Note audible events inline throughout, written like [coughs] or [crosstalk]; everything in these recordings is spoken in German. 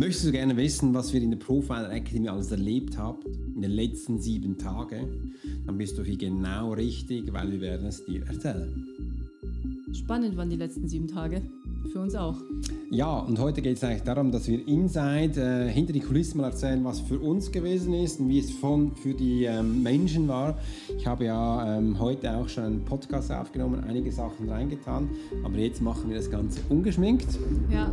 Möchtest du gerne wissen, was wir in der Profiler Academy alles erlebt haben in den letzten sieben Tagen? Dann bist du hier genau richtig, weil wir werden es dir erzählen. Spannend waren die letzten sieben Tage. Für uns auch. Ja, und heute geht es eigentlich darum, dass wir inside, äh, hinter die Kulissen mal erzählen, was für uns gewesen ist und wie es von, für die ähm, Menschen war. Ich habe ja ähm, heute auch schon einen Podcast aufgenommen, einige Sachen reingetan, aber jetzt machen wir das Ganze ungeschminkt. Ja.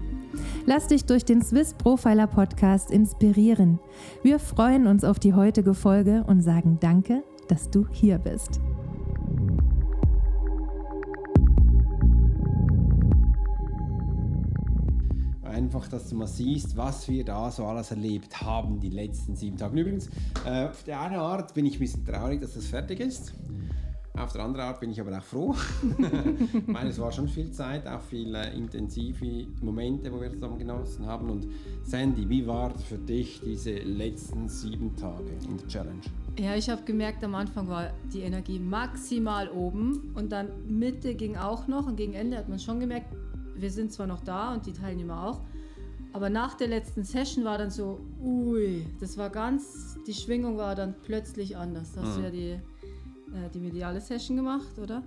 Lass dich durch den Swiss Profiler Podcast inspirieren. Wir freuen uns auf die heutige Folge und sagen Danke, dass du hier bist. Einfach, dass du mal siehst, was wir da so alles erlebt haben die letzten sieben Tage. Übrigens, äh, auf der einen Art bin ich ein bisschen traurig, dass das fertig ist. Auf der anderen Art bin ich aber auch froh, [laughs] weil es war schon viel Zeit, auch viele intensive Momente, wo wir zusammen genossen haben. Und Sandy, wie war für dich diese letzten sieben Tage in der Challenge? Ja, ich habe gemerkt, am Anfang war die Energie maximal oben und dann Mitte ging auch noch und gegen Ende hat man schon gemerkt, wir sind zwar noch da und die Teilnehmer auch, aber nach der letzten Session war dann so, ui, das war ganz, die Schwingung war dann plötzlich anders. Hast mhm. ja die äh, die mediale Session gemacht, oder?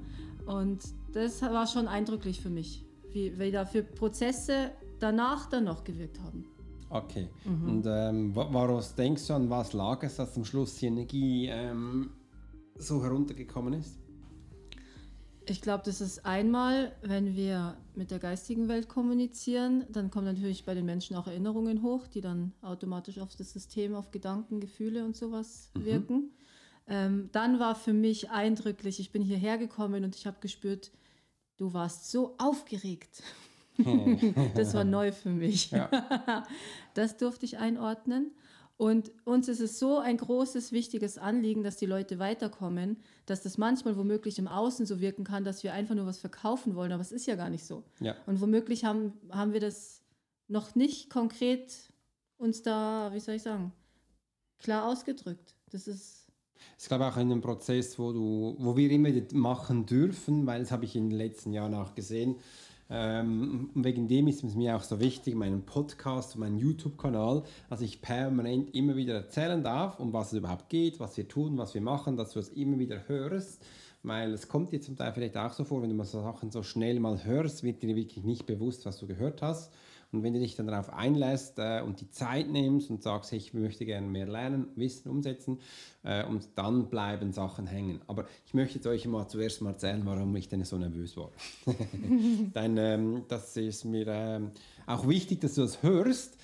Und das war schon eindrücklich für mich, wie, wie da für Prozesse danach dann noch gewirkt haben. Okay. Mhm. Und ähm, woraus denkst du, an was lag es, dass zum Schluss die Energie ähm, so heruntergekommen ist? Ich glaube, das ist einmal, wenn wir mit der geistigen Welt kommunizieren, dann kommen natürlich bei den Menschen auch Erinnerungen hoch, die dann automatisch auf das System, auf Gedanken, Gefühle und sowas mhm. wirken. Ähm, dann war für mich eindrücklich, ich bin hierher gekommen und ich habe gespürt, du warst so aufgeregt. [laughs] das war neu für mich. Ja. [laughs] Das durfte ich einordnen. Und uns ist es so ein großes, wichtiges Anliegen, dass die Leute weiterkommen, dass das manchmal womöglich im Außen so wirken kann, dass wir einfach nur was verkaufen wollen, aber es ist ja gar nicht so. Ja. Und womöglich haben, haben wir das noch nicht konkret uns da, wie soll ich sagen, klar ausgedrückt. Das ist ist, glaube ich, auch ein Prozess, wo, du, wo wir immer machen dürfen, weil das habe ich in den letzten Jahren auch gesehen. Ähm, wegen dem ist es mir auch so wichtig, meinen Podcast und meinen YouTube-Kanal, dass ich permanent immer wieder erzählen darf, um was es überhaupt geht, was wir tun, was wir machen, dass du es immer wieder hörst. Weil es kommt dir zum Teil vielleicht auch so vor, wenn du mal so Sachen so schnell mal hörst, wird dir wirklich nicht bewusst, was du gehört hast. Und wenn du dich dann darauf einlässt äh, und die Zeit nimmst und sagst, hey, ich möchte gerne mehr lernen, wissen, umsetzen, äh, und dann bleiben Sachen hängen. Aber ich möchte jetzt euch mal zuerst mal erzählen, warum ich denn so nervös war. [laughs] Denn ähm, das ist mir ähm, auch wichtig, dass du das hörst,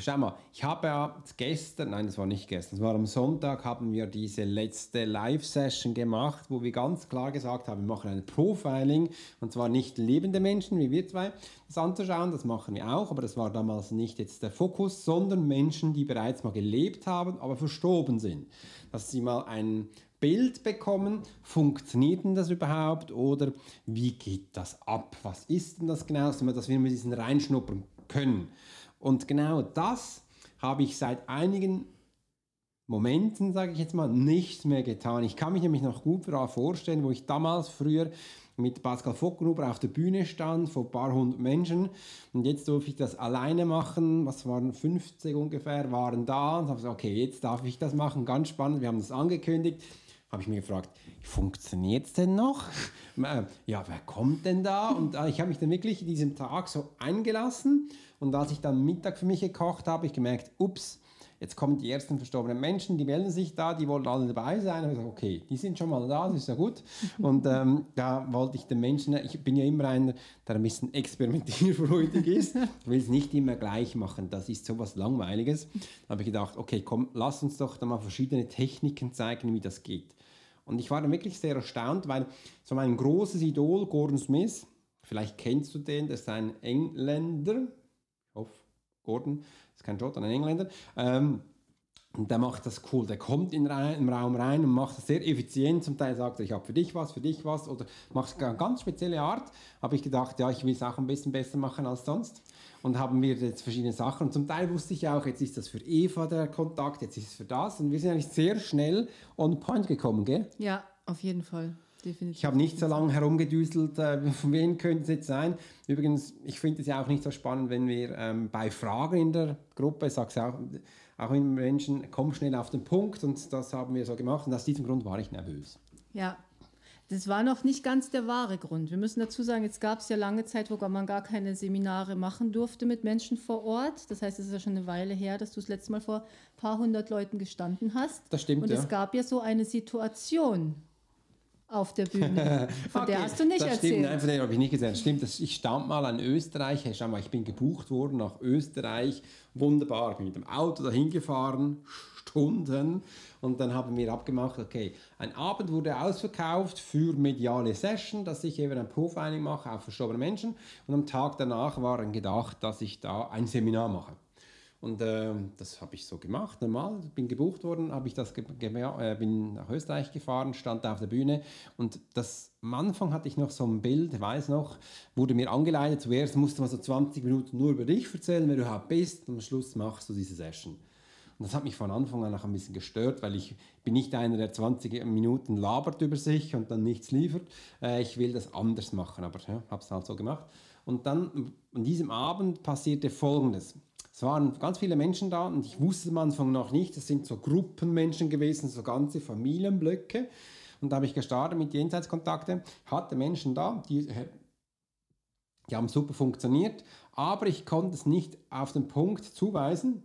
Schau mal, ich habe ja gestern, nein, das war nicht gestern, es war am Sonntag, haben wir diese letzte Live-Session gemacht, wo wir ganz klar gesagt haben, wir machen ein Profiling und zwar nicht lebende Menschen, wie wir zwei, das anzuschauen, das machen wir auch, aber das war damals nicht jetzt der Fokus, sondern Menschen, die bereits mal gelebt haben, aber verstorben sind. Dass sie mal ein Bild bekommen, funktioniert denn das überhaupt oder wie geht das ab? Was ist denn das genau, dass wir mit diesen reinschnuppern können? Und genau das habe ich seit einigen Momenten, sage ich jetzt mal, nicht mehr getan. Ich kann mich nämlich noch gut vorstellen, wo ich damals früher mit Pascal Vockgruber auf der Bühne stand, vor ein paar hundert Menschen. Und jetzt durfte ich das alleine machen. Was waren 50 ungefähr, waren da. Und habe gesagt, okay, jetzt darf ich das machen. Ganz spannend. Wir haben das angekündigt. Habe ich mir gefragt, funktioniert es denn noch? [laughs] Äh, ja, wer kommt denn da? Und äh, ich habe mich dann wirklich in diesem Tag so eingelassen und als ich dann Mittag für mich gekocht habe, ich gemerkt, ups, Jetzt kommen die ersten verstorbenen Menschen, die melden sich da, die wollen alle dabei sein. Und ich sage, okay, die sind schon mal da, das ist ja gut. [laughs] Und ähm, da wollte ich den Menschen, ich bin ja immer einer, der ein bisschen experimentierfreudig ist. Ich will es nicht immer gleich machen, das ist sowas Langweiliges. Da habe ich gedacht, okay, komm, lass uns doch da mal verschiedene Techniken zeigen, wie das geht. Und ich war dann wirklich sehr erstaunt, weil so mein großes Idol, Gordon Smith, vielleicht kennst du den, das ist ein Engländer, hoffe, Gordon, das ist kein Schotter, ein Engländer, ähm, und der macht das cool. Der kommt in den Raum rein und macht das sehr effizient. Zum Teil sagt er, ich habe für dich was, für dich was. Oder macht eine ganz spezielle Art. Habe ich gedacht, ja, ich will es auch ein bisschen besser machen als sonst. Und haben wir jetzt verschiedene Sachen. Und zum Teil wusste ich auch, jetzt ist das für Eva der Kontakt, jetzt ist es für das. Und wir sind eigentlich sehr schnell on point gekommen, gell? Ja, auf jeden Fall. Definitiv. Ich habe nicht so lange herumgedüselt, äh, [laughs] von wem könnte es jetzt sein. Übrigens, ich finde es ja auch nicht so spannend, wenn wir ähm, bei Fragen in der Gruppe, ich sage es auch, auch in Menschen, komm schnell auf den Punkt und das haben wir so gemacht und aus diesem Grund war ich nervös. Ja, das war noch nicht ganz der wahre Grund. Wir müssen dazu sagen, jetzt gab es ja lange Zeit, wo man gar keine Seminare machen durfte mit Menschen vor Ort. Das heißt, es ist ja schon eine Weile her, dass du das letzte Mal vor ein paar hundert Leuten gestanden hast. Das stimmt. Und ja. es gab ja so eine Situation, auf der Bühne. [laughs] Von okay, der hast du nicht das erzählt. Stimmt, nein, von der habe ich nicht gesagt. Stimmt, das, ich stand mal an Österreich. Hey, schau mal, ich bin gebucht worden nach Österreich. Wunderbar. Ich bin mit dem Auto dahin gefahren, Stunden. Und dann haben wir abgemacht, okay, ein Abend wurde ausverkauft für mediale Session, dass ich eben ein Profiling mache auf verstorbene Menschen. Und am Tag danach war dann gedacht, dass ich da ein Seminar mache. Und äh, das habe ich so gemacht, normal. Bin gebucht worden, habe ich das äh, bin nach Österreich gefahren, stand da auf der Bühne und das am Anfang hatte ich noch so ein Bild, weiß noch, wurde mir angeleitet. Zuerst musste man so 20 Minuten nur über dich erzählen, wer du überhaupt bist, und am Schluss machst du diese Session. Und das hat mich von Anfang an auch ein bisschen gestört, weil ich bin nicht einer, der 20 Minuten labert über sich und dann nichts liefert. Äh, ich will das anders machen, aber ja, habe es halt so gemacht. Und dann an diesem Abend passierte Folgendes. Es waren ganz viele Menschen da und ich wusste am Anfang noch nicht, es sind so Gruppenmenschen gewesen, so ganze Familienblöcke. Und da habe ich gestartet mit Jenseitskontakte, hatte Menschen da, die, äh, die haben super funktioniert, aber ich konnte es nicht auf den Punkt zuweisen,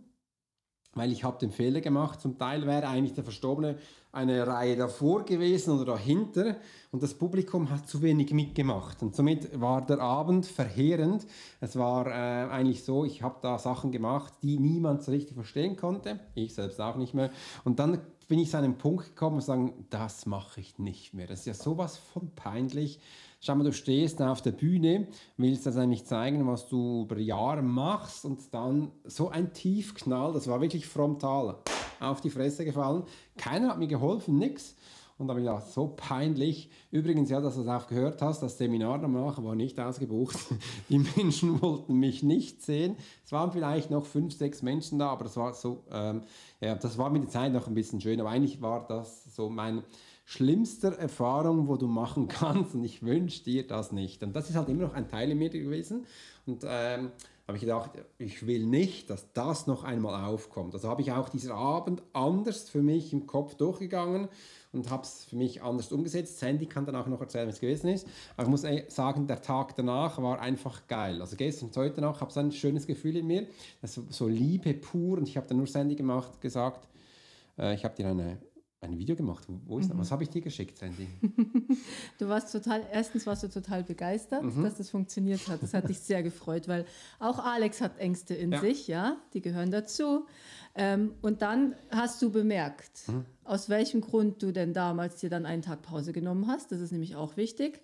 weil ich habe den Fehler gemacht. Zum Teil wäre eigentlich der Verstorbene eine Reihe davor gewesen oder dahinter und das Publikum hat zu wenig mitgemacht. Und somit war der Abend verheerend. Es war äh, eigentlich so, ich habe da Sachen gemacht, die niemand so richtig verstehen konnte, ich selbst auch nicht mehr. Und dann bin ich zu einem Punkt gekommen und sagen, das mache ich nicht mehr. Das ist ja sowas von peinlich. Schau mal, du stehst auf der Bühne, willst das eigentlich zeigen, was du über Jahre machst und dann so ein Tiefknall, das war wirklich frontal auf die Fresse gefallen. Keiner hat mir geholfen, nix. Und da habe ich gedacht, so peinlich. Übrigens, ja, dass du das auch gehört hast, das Seminar danach war nicht ausgebucht. [laughs] Die Menschen [laughs] wollten mich nicht sehen. Es waren vielleicht noch fünf, sechs Menschen da, aber das war so, ähm, ja, das war mit der Zeit noch ein bisschen schön. Aber eigentlich war das so mein schlimmster Erfahrung, wo du machen [laughs] kannst und ich wünsche dir das nicht. Und das ist halt immer noch ein Teil in mir gewesen und ähm, habe ich gedacht, ich will nicht, dass das noch einmal aufkommt. Also habe ich auch dieser Abend anders für mich im Kopf durchgegangen und habe es für mich anders umgesetzt. Sandy kann dann auch noch erzählen, es gewesen ist. Aber ich muss eh sagen, der Tag danach war einfach geil. Also gestern und heute Nacht habe ich ein schönes Gefühl in mir. Das so Liebe pur und ich habe dann nur Sandy gemacht, gesagt, äh, ich habe dir eine ein Video gemacht. Wo ist mhm. Was habe ich dir geschickt, Sandy? [laughs] du warst total, erstens warst du total begeistert, mhm. dass das funktioniert hat. Das hat dich sehr gefreut, weil auch Alex hat Ängste in ja. sich, ja, die gehören dazu. Ähm, und dann hast du bemerkt, mhm. aus welchem Grund du denn damals dir dann einen Tag Pause genommen hast. Das ist nämlich auch wichtig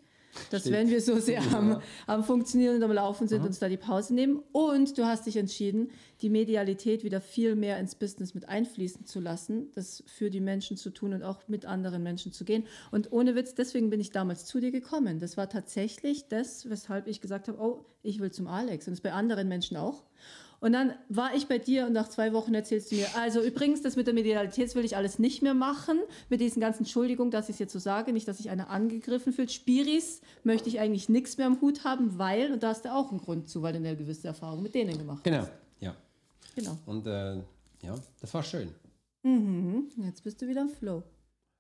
dass Steht. wenn wir so sehr am, am Funktionieren und am Laufen sind, mhm. uns da die Pause nehmen. Und du hast dich entschieden, die Medialität wieder viel mehr ins Business mit einfließen zu lassen, das für die Menschen zu tun und auch mit anderen Menschen zu gehen. Und ohne Witz, deswegen bin ich damals zu dir gekommen. Das war tatsächlich das, weshalb ich gesagt habe, oh, ich will zum Alex. Und das bei anderen Menschen auch. Und dann war ich bei dir und nach zwei Wochen erzählst du mir, also übrigens, das mit der Medialität will ich alles nicht mehr machen, mit diesen ganzen Entschuldigungen, dass ich es jetzt so sage, nicht, dass sich einer angegriffen fühlt. Spiris möchte ich eigentlich nichts mehr am Hut haben, weil, und da hast du auch einen Grund zu, weil du eine gewisse Erfahrung mit denen gemacht genau. hast. Genau, ja. Genau. Und äh, ja, das war schön. Mhm. Jetzt bist du wieder im Flow.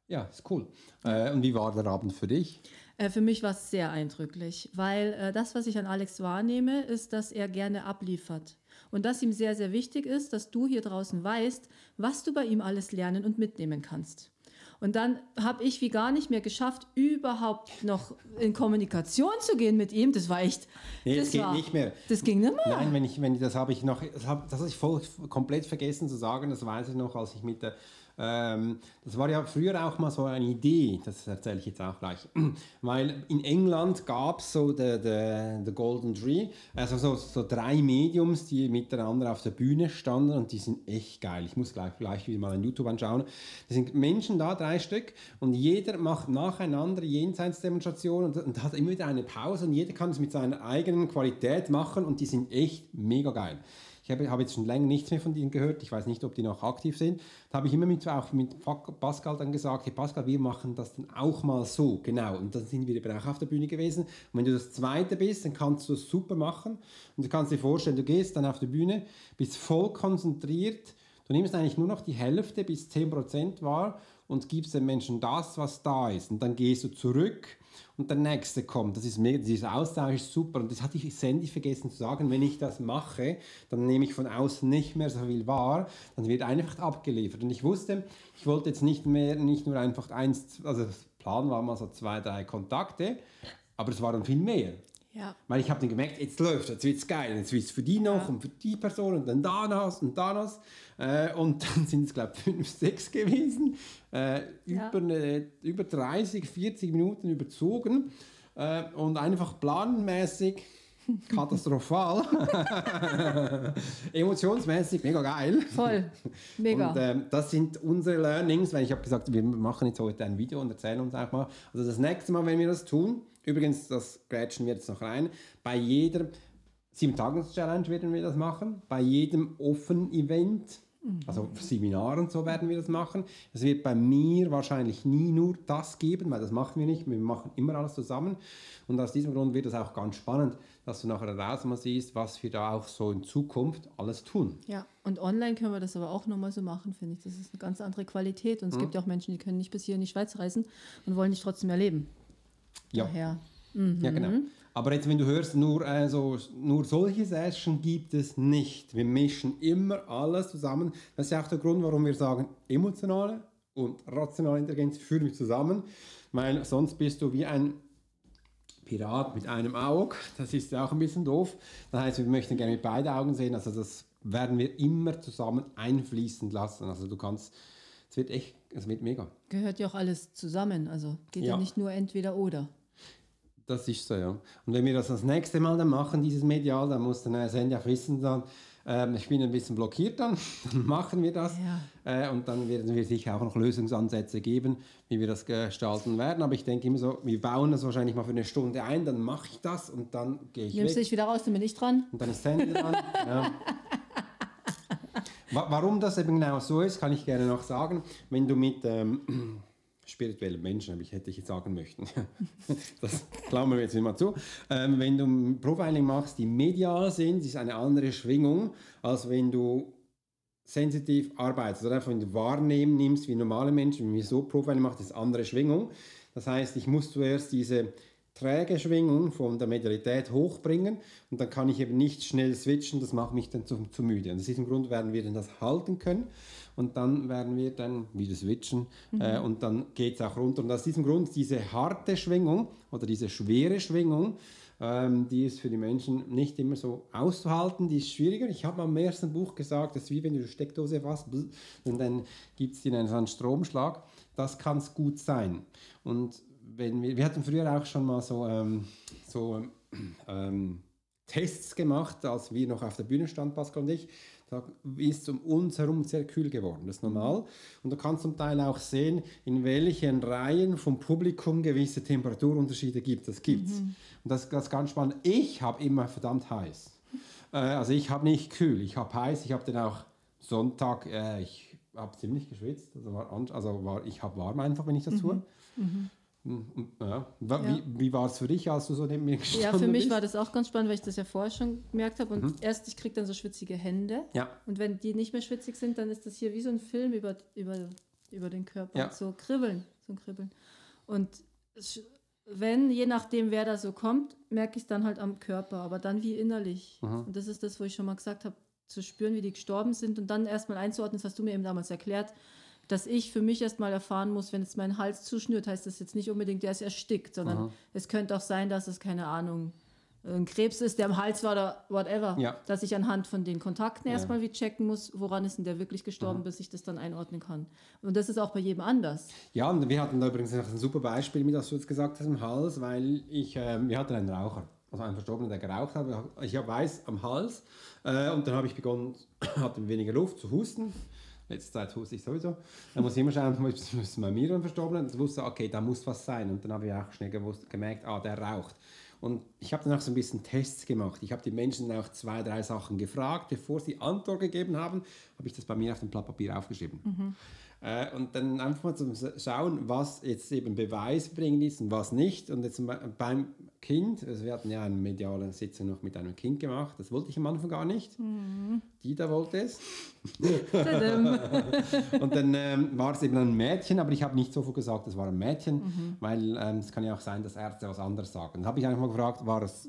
Ja, ist cool. Äh, und wie war der Abend für dich? Äh, für mich war es sehr eindrücklich, weil äh, das, was ich an Alex wahrnehme, ist, dass er gerne abliefert. Und dass ihm sehr, sehr wichtig ist, dass du hier draußen weißt, was du bei ihm alles lernen und mitnehmen kannst. Und dann habe ich wie gar nicht mehr geschafft, überhaupt noch in Kommunikation zu gehen mit ihm. Das war echt. Nee, das das geht war, nicht mehr. Das ging nicht mehr. Nein, wenn ich, wenn ich, das habe ich noch, das habe das hab ich voll komplett vergessen zu sagen, das weiß ich noch, als ich mit der ähm, das war ja früher auch mal so eine Idee, das erzähle ich jetzt auch gleich. [clears throat] Weil in England gab es so the, Golden Tree, also so, so drei Mediums, die miteinander auf der Bühne standen und die sind echt geil. Ich muss gleich, gleich wieder mal ein YouTube anschauen. Da sind Menschen da, drei Stück, und jeder macht nacheinander Jenseitsdemonstrationen und, und hat immer wieder eine Pause und jeder kann es mit seiner eigenen Qualität machen und die sind echt mega geil. Ich habe, habe jetzt schon länger nichts mehr von denen gehört. Ich weiß nicht, ob die noch aktiv sind. Da habe ich immer mit, auch mit Pascal dann gesagt, hey Pascal, wir machen das dann auch mal so. Genau. Und dann sind wir eben auch auf der Bühne gewesen. Und wenn du das Zweite bist, dann kannst du es super machen. Und du kannst dir vorstellen, du gehst dann auf die Bühne, bist voll konzentriert. Du nimmst eigentlich nur noch die Hälfte bis 10% wahr und gibst den Menschen das, was da ist. Und dann gehst du zurück und der nächste kommt. Das ist mega, dieser Austausch ist super und das hatte ich ständig vergessen zu sagen. Wenn ich das mache, dann nehme ich von außen nicht mehr so viel wahr, dann wird einfach abgeliefert. Und ich wusste, ich wollte jetzt nicht mehr, nicht nur einfach eins, also das Plan war mal so zwei, drei Kontakte, aber es waren viel mehr. Ja. Weil ich habe dann gemerkt, jetzt läuft jetzt wird es geil, jetzt wird es für die noch ja. und für die Person und dann da noch und da noch. Äh, und dann sind es, glaube ich, fünf, [laughs] sechs gewesen, äh, ja. über, eine, über 30, 40 Minuten überzogen äh, und einfach planmäßig [laughs] katastrophal. [laughs] Emotionsmäßig mega geil. Voll, mega. Und ähm, das sind unsere Learnings, weil ich habe gesagt, wir machen jetzt heute ein Video und erzählen uns auch mal. Also das nächste Mal, wenn wir das tun, übrigens, das grätschen wir jetzt noch rein, bei jeder 7-Tages-Challenge werden wir das machen, bei jedem Offen-Event also Seminare und so werden wir das machen. Es wird bei mir wahrscheinlich nie nur das geben, weil das machen wir nicht. Wir machen immer alles zusammen. Und aus diesem Grund wird es auch ganz spannend, dass du nachher raus mal siehst, was wir da auch so in Zukunft alles tun. Ja, und online können wir das aber auch nochmal so machen, finde ich. Das ist eine ganz andere Qualität. Und es mhm. gibt ja auch Menschen, die können nicht bis hier in die Schweiz reisen und wollen dich trotzdem erleben. Ja. Daher. Mhm. Ja, genau. Aber jetzt, wenn du hörst, nur, also, nur solche Sessions gibt es nicht. Wir mischen immer alles zusammen. Das ist auch der Grund, warum wir sagen, emotionale und rationale Intelligenz führen wir zusammen, weil sonst bist du wie ein Pirat mit einem Auge. Das ist auch ein bisschen doof. Das heißt, wir möchten gerne mit beiden Augen sehen. Also das werden wir immer zusammen einfließen lassen. Also du kannst, es wird echt, es wird mega. Gehört ja auch alles zusammen. Also geht ja, ja nicht nur entweder oder. Das ist so, ja. Und wenn wir das das nächste Mal dann machen, dieses Medial, dann muss der Senja wissen dann, ähm, ich bin ein bisschen blockiert dann, [laughs] dann machen wir das. Ja. Äh, und dann werden wir sicher auch noch Lösungsansätze geben, wie wir das gestalten werden. Aber ich denke immer so, wir bauen das wahrscheinlich mal für eine Stunde ein, dann mache ich das und dann gehe ich Nimmst weg. dich wieder raus, dann bin ich dran. Und dann ist Sandy dran. [laughs] ja. Warum das eben genau so ist, kann ich gerne noch sagen. Wenn du mit... Ähm, [clears throat] spirituelle Menschen, ich hätte ich jetzt sagen möchten. [laughs] das klammern wir jetzt mal zu. Ähm, wenn du Profiling machst, die medial sind, ist eine andere Schwingung, als wenn du sensitiv arbeitest oder einfach wenn du Wahrnehmen nimmst wie normale Menschen, wenn wir so Profiling machen, ist eine andere Schwingung. Das heißt, ich muss zuerst diese träge Schwingung von der Medialität hochbringen und dann kann ich eben nicht schnell switchen, das macht mich dann zu, zu müde. Und aus diesem Grund werden wir dann das halten können und dann werden wir dann wieder switchen mhm. äh, und dann geht es auch runter. Und aus diesem Grund diese harte Schwingung oder diese schwere Schwingung, ähm, die ist für die Menschen nicht immer so auszuhalten, die ist schwieriger. Ich habe mal im ersten Buch gesagt, das ist wie wenn du eine Steckdose fasst und dann gibt es dir einen Stromschlag. Das kann es gut sein. Und wenn wir, wir hatten früher auch schon mal so, ähm, so ähm, Tests gemacht, als wir noch auf der Bühne standen, Pascal und ich. Da ist um uns herum sehr kühl geworden, das ist normal. Und du kannst zum Teil auch sehen, in welchen Reihen vom Publikum gewisse Temperaturunterschiede gibt. Das gibt's. Mhm. Und das, das ist ganz spannend. Ich habe immer verdammt heiß. Äh, also ich habe nicht kühl, ich habe heiß. Ich habe dann auch Sonntag, äh, ich habe ziemlich geschwitzt. Also, war, also war, ich habe warm einfach, wenn ich das mhm. tue. Mhm. Ja. Wie, ja. wie war es für dich, als du so neben mir gestanden Ja, für mich bist? war das auch ganz spannend, weil ich das ja vorher schon gemerkt habe. Und mhm. erst, ich kriege dann so schwitzige Hände. Ja. Und wenn die nicht mehr schwitzig sind, dann ist das hier wie so ein Film über, über, über den Körper. Ja. So kribbeln. so ein Kribbeln. Und wenn, je nachdem, wer da so kommt, merke ich es dann halt am Körper, aber dann wie innerlich. Und das ist das, wo ich schon mal gesagt habe, zu spüren, wie die gestorben sind und dann erstmal einzuordnen, das hast du mir eben damals erklärt, dass ich für mich erstmal erfahren muss, wenn jetzt mein Hals zuschnürt, heißt das jetzt nicht unbedingt, der ist erstickt, sondern es könnte auch sein, dass es, keine Ahnung, ein Krebs ist, der am Hals war oder whatever. Ja. Dass ich anhand von den Kontakten erstmal wie checken muss, woran ist denn der wirklich gestorben, bis ich das dann einordnen kann. Und das ist auch bei jedem anders. Ja, und wir hatten da übrigens noch ein super Beispiel, mit das du jetzt gesagt hast, im Hals, weil ich, ähm, wir hatten einen Raucher, also einen Verstorbenen, der geraucht hat. Ich habe weiß am Hals äh, und dann habe ich begonnen, [clears throat] hatte weniger Luft zu husten. Letzte Zeit huste ich sowieso. Dann muss ich immer schauen, was ist bei mir ein Verstorbenen. Und wusste, okay, da muss was sein. Und dann habe ich auch schnell gewusst, gemerkt, ah, der raucht. Und ich habe dann auch so ein bisschen Tests gemacht. Ich habe die Menschen auch zwei, drei Sachen gefragt. Bevor sie Antwort gegeben haben, habe ich das bei mir auf dem Blatt Papier aufgeschrieben. Äh, und dann einfach mal zum Schauen, was jetzt eben beweisbringend ist und was nicht. Und jetzt be- beim Kind, also wir hatten ja eine mediale Sitzung noch mit einem Kind gemacht, das wollte ich am Anfang gar nicht. Die da wollte es. [laughs] Und dann ähm, war es eben ein Mädchen, aber ich habe nicht sofort gesagt, es war ein Mädchen, weil ähm, es kann ja auch sein, dass Ärzte was anderes sagen. Dann habe ich einfach mal gefragt, war es,